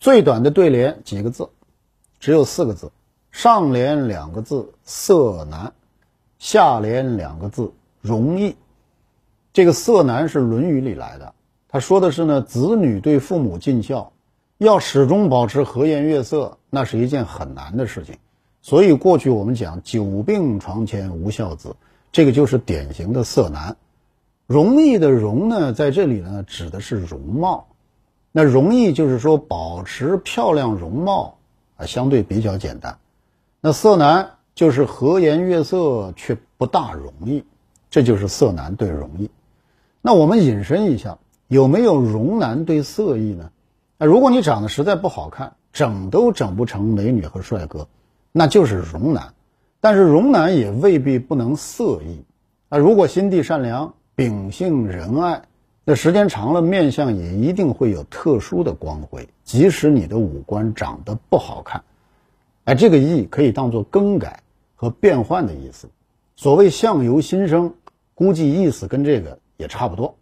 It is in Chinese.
最短的对联几个字，只有四个字。上联两个字色难，下联两个字容易。这个色难是《论语》里来的，他说的是呢，子女对父母尽孝，要始终保持和颜悦色，那是一件很难的事情。所以过去我们讲“久病床前无孝子”，这个就是典型的色难。容易的“容”呢，在这里呢指的是容貌。那容易就是说保持漂亮容貌啊，相对比较简单。那色难就是和颜悦色却不大容易，这就是色难对容易。那我们引申一下，有没有容难对色易呢？那如果你长得实在不好看，整都整不成美女和帅哥，那就是容难。但是容难也未必不能色易。啊如果心地善良、秉性仁爱。那时间长了，面相也一定会有特殊的光辉，即使你的五官长得不好看，哎，这个意可以当做更改和变换的意思。所谓相由心生，估计意思跟这个也差不多。